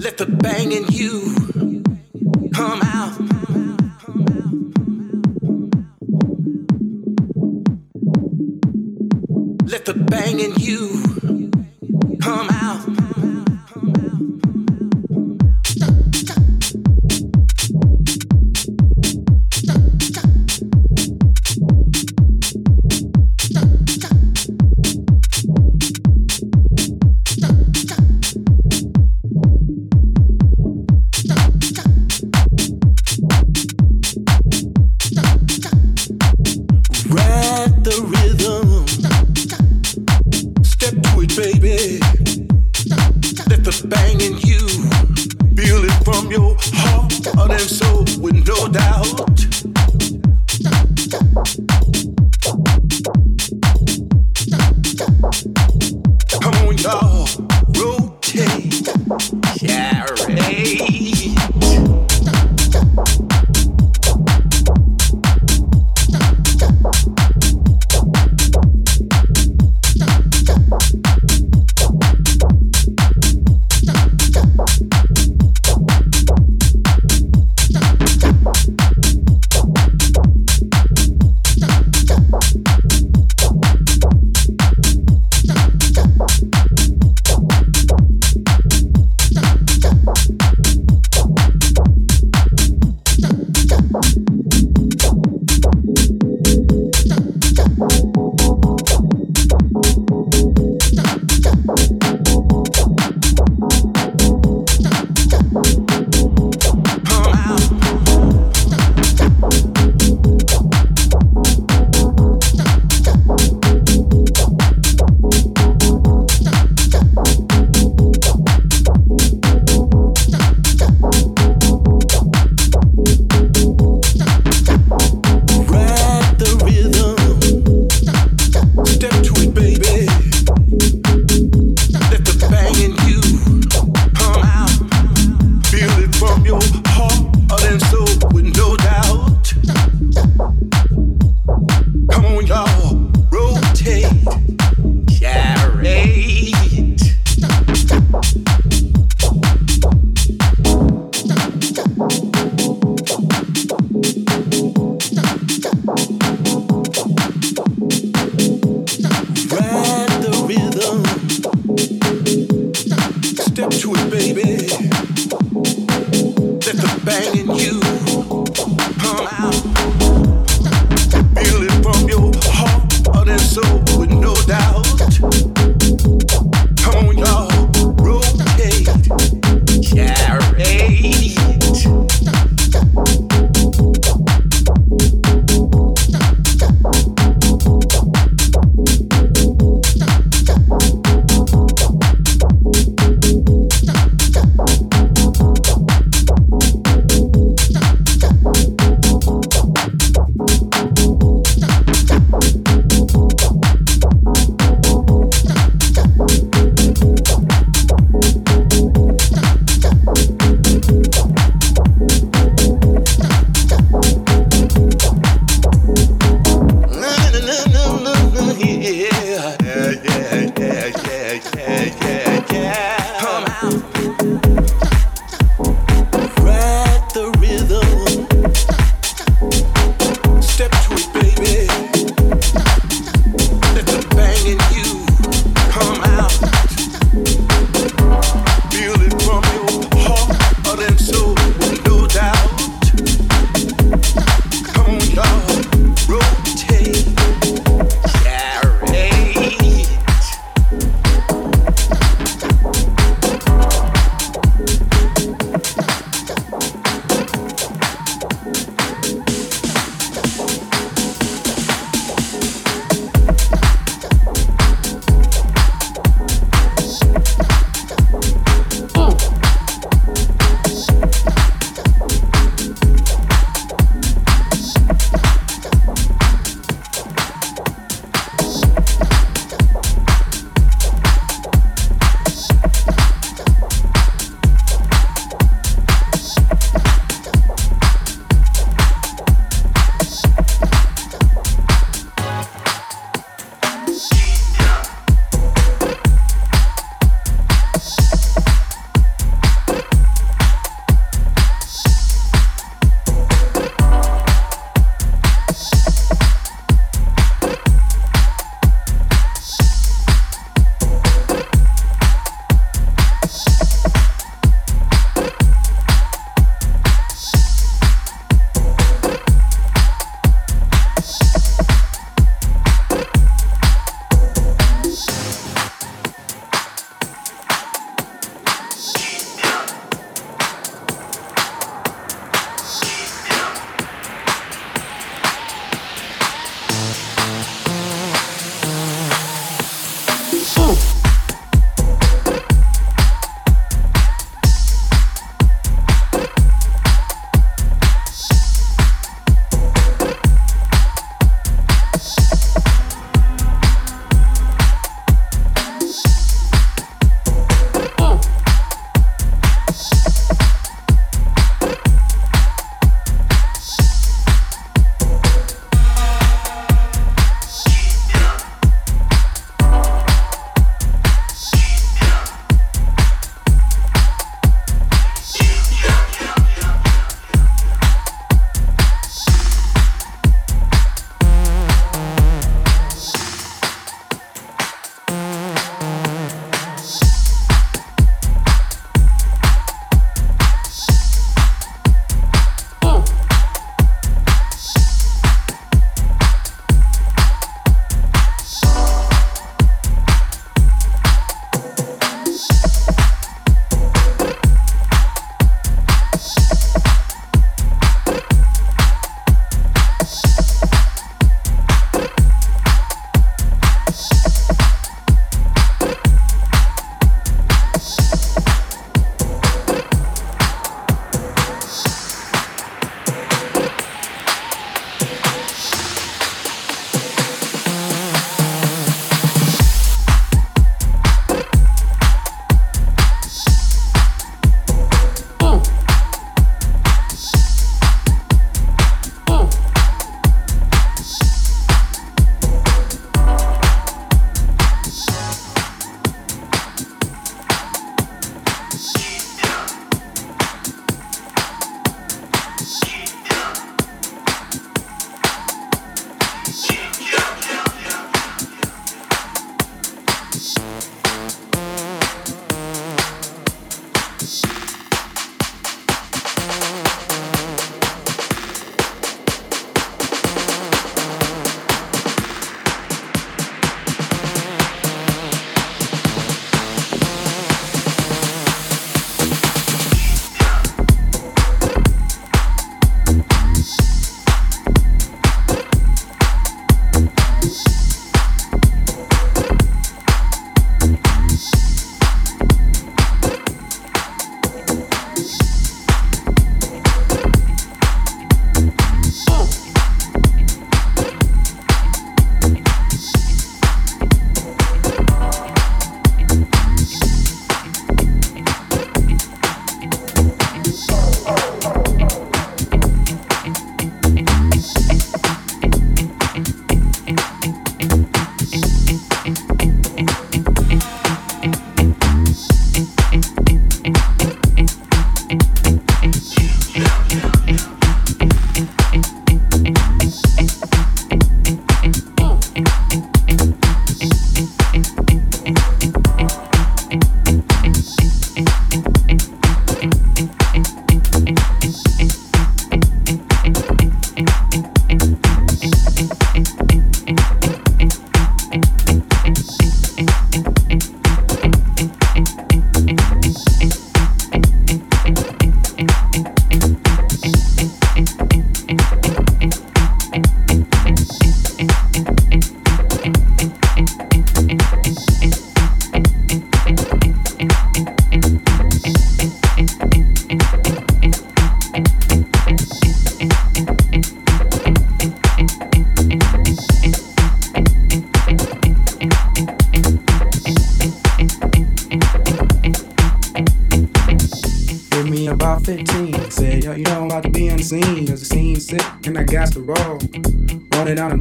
Let the bang in you come out. Let the bang in you come out.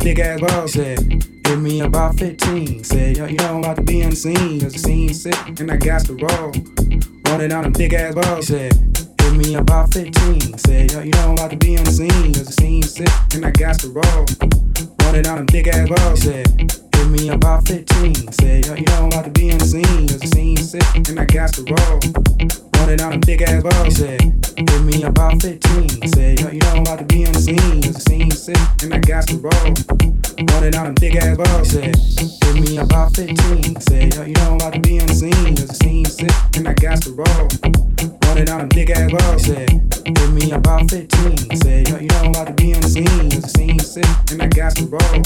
Big ass balls. Said, give me about 15. Said, yo, you know I'm about to be on the scene. Cause the scene's sick and I got to roll. Running down them big ass balls. Said, give me about 15. Said, yo, you know I'm about to be on the scene. Cause the scene's sick and I got to roll. Running down them big ass balls. Said, Give me about 15. Say, yo, you know I'm about to be in the scene. Cause the scene's sick and I got to roll. Running out a big ass ball. Say, give me about 15. Say, yo, you know I'm about to be in the scene. Cause the scene's sick and I got to roll. Running out a big ass ball. Say, give me about 15. Say, yo, you know I'm about to be in the scene. Cause the scene's sick and I got to roll. Running out a big ass ball. Say, give me about 15. Say, yo, you know I'm about to be in the scene. Cause the scene's sick and I got to roll.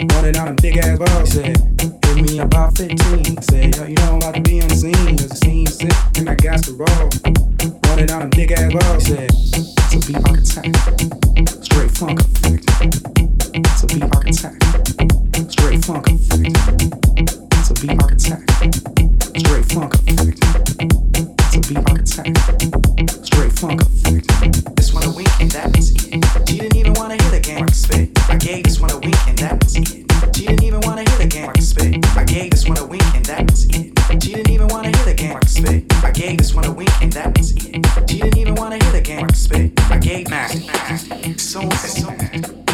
Running out a big ass ball, said, give me about 15. Said, yo, you know I'm about to be on the scene, cause the scene's sick, and I got to roll. Running out a big ass ball, said, a beat architect, straight funk effect. A beat architect, straight funk effect. A beat architect, straight funk effect. A beat architect, straight funk effect. This one a wink and that it. She didn't even wanna hear the game spit. I gave this one a wink I gave this one a wink and that was it. She didn't even wanna hear the game I spit. I gave nasty, so nasty,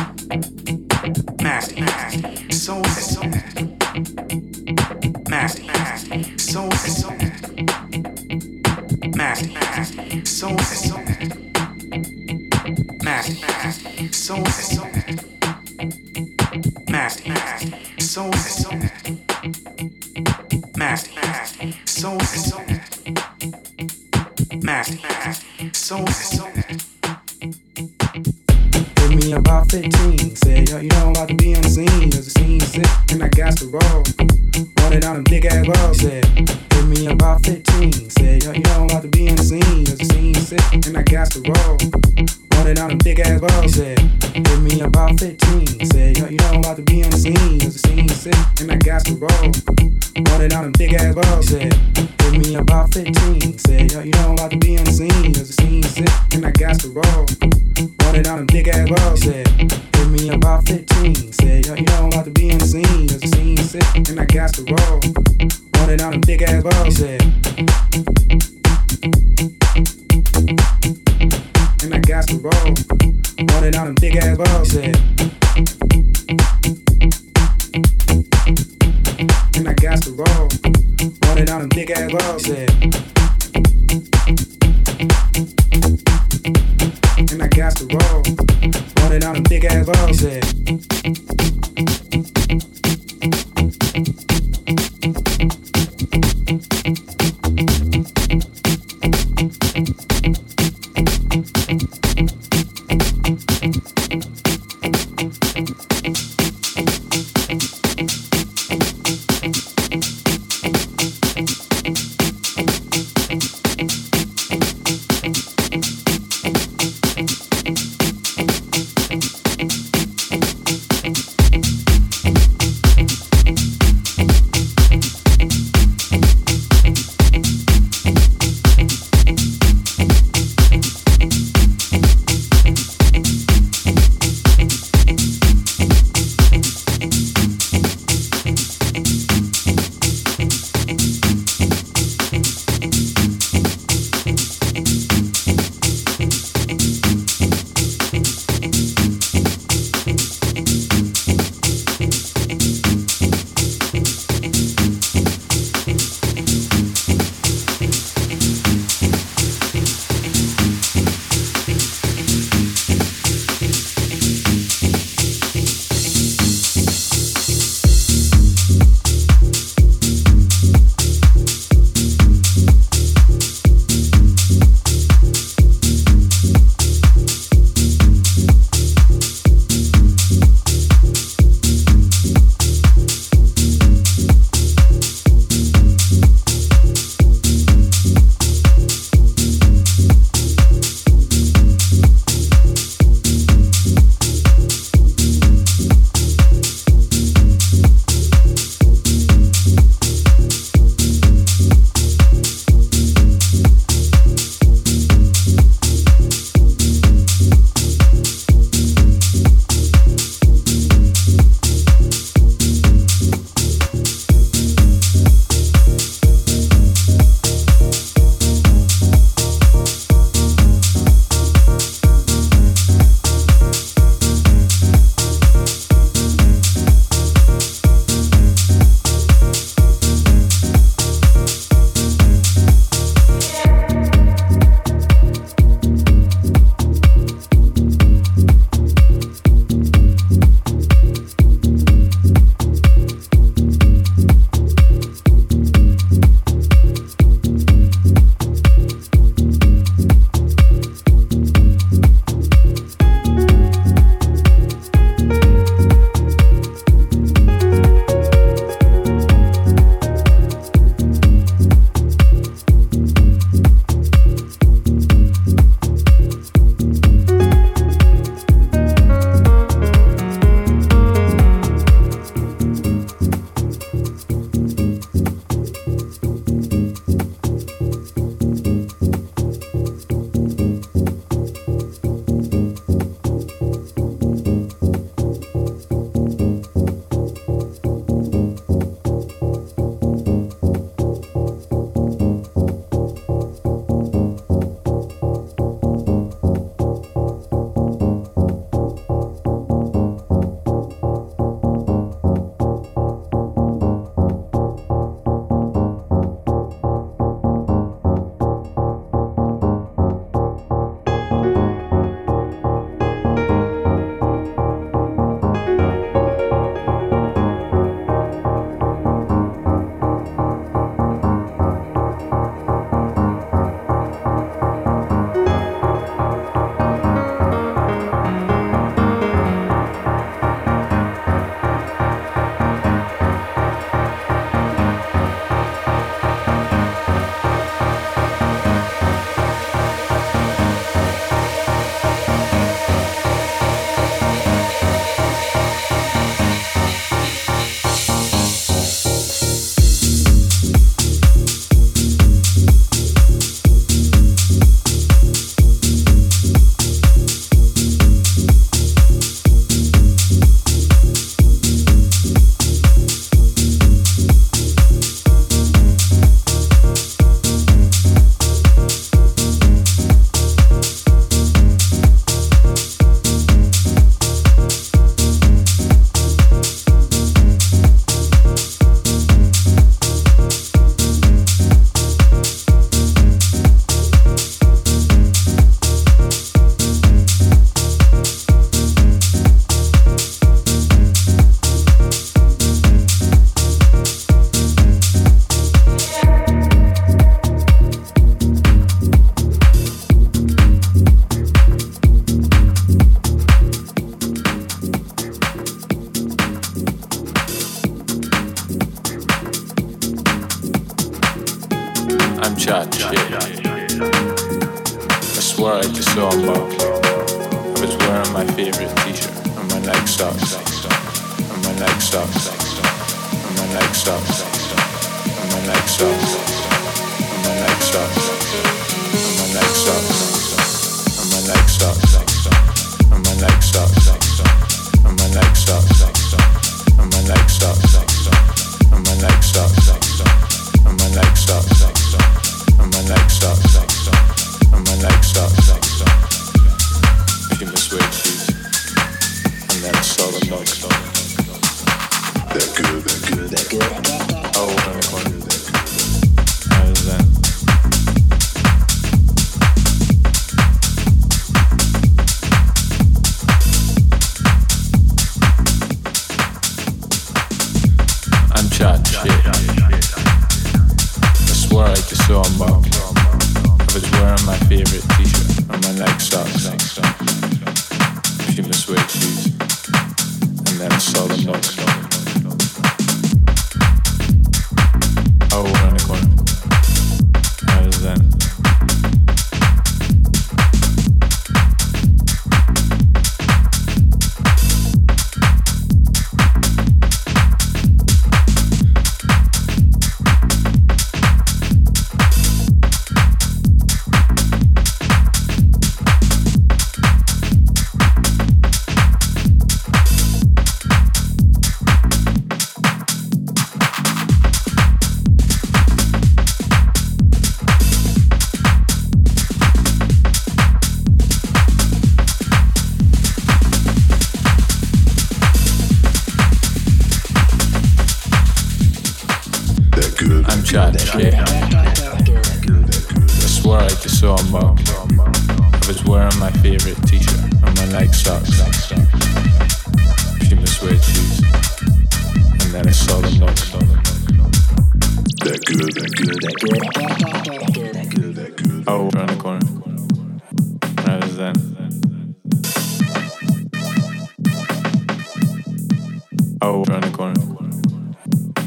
Oh, turn the corner.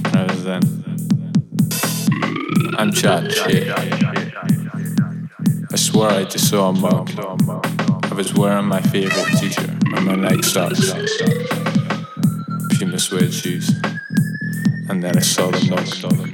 Another Zen. I'm Chad. Shit. I swear I just saw a mug. I was wearing my favorite t-shirt and my leg starts. Puma suede shoes. And then I saw the mug.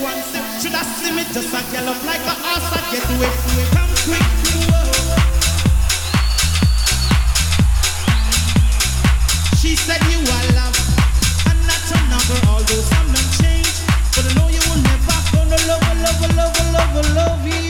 One sip. Should I slim it just a gallop like a horse I get away. Come quick. She said you are love and not a number, although some don't change. But I know you will never gonna love, love, love, love, love you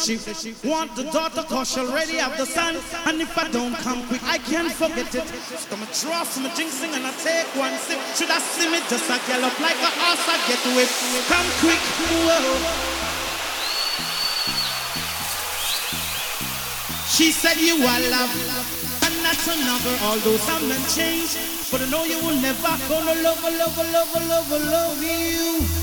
Says she want the daughter cause she already have the son. And if I don't come quick, I can't forget it. So I'ma draw some jinxing and I take one sip. Should I slim it just a gallop like a horse I get whipped? Come quick, whoa. She said you are love and not another, although some men change. But I know you will never gonna love, love, love, love, love you